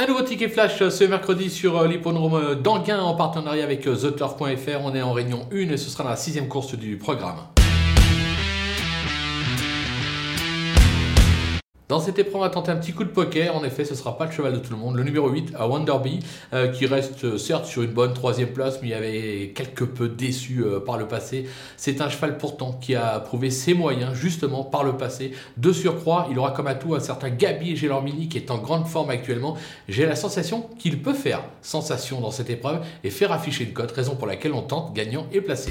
Un nouveau ticket flash ce mercredi sur l'hippodrome d'Anguin en partenariat avec TheTurf.fr. On est en réunion 1 et ce sera la sixième course du programme. Dans cette épreuve, on va tenter un petit coup de poker. En effet, ce ne sera pas le cheval de tout le monde. Le numéro 8, à Wonderby, euh, qui reste euh, certes sur une bonne troisième place, mais il avait quelque peu déçu euh, par le passé. C'est un cheval pourtant qui a prouvé ses moyens, justement, par le passé. De surcroît, il aura comme atout un certain Gabi Gelormini qui est en grande forme actuellement. J'ai la sensation qu'il peut faire sensation dans cette épreuve et faire afficher une cote, raison pour laquelle on tente gagnant et placé.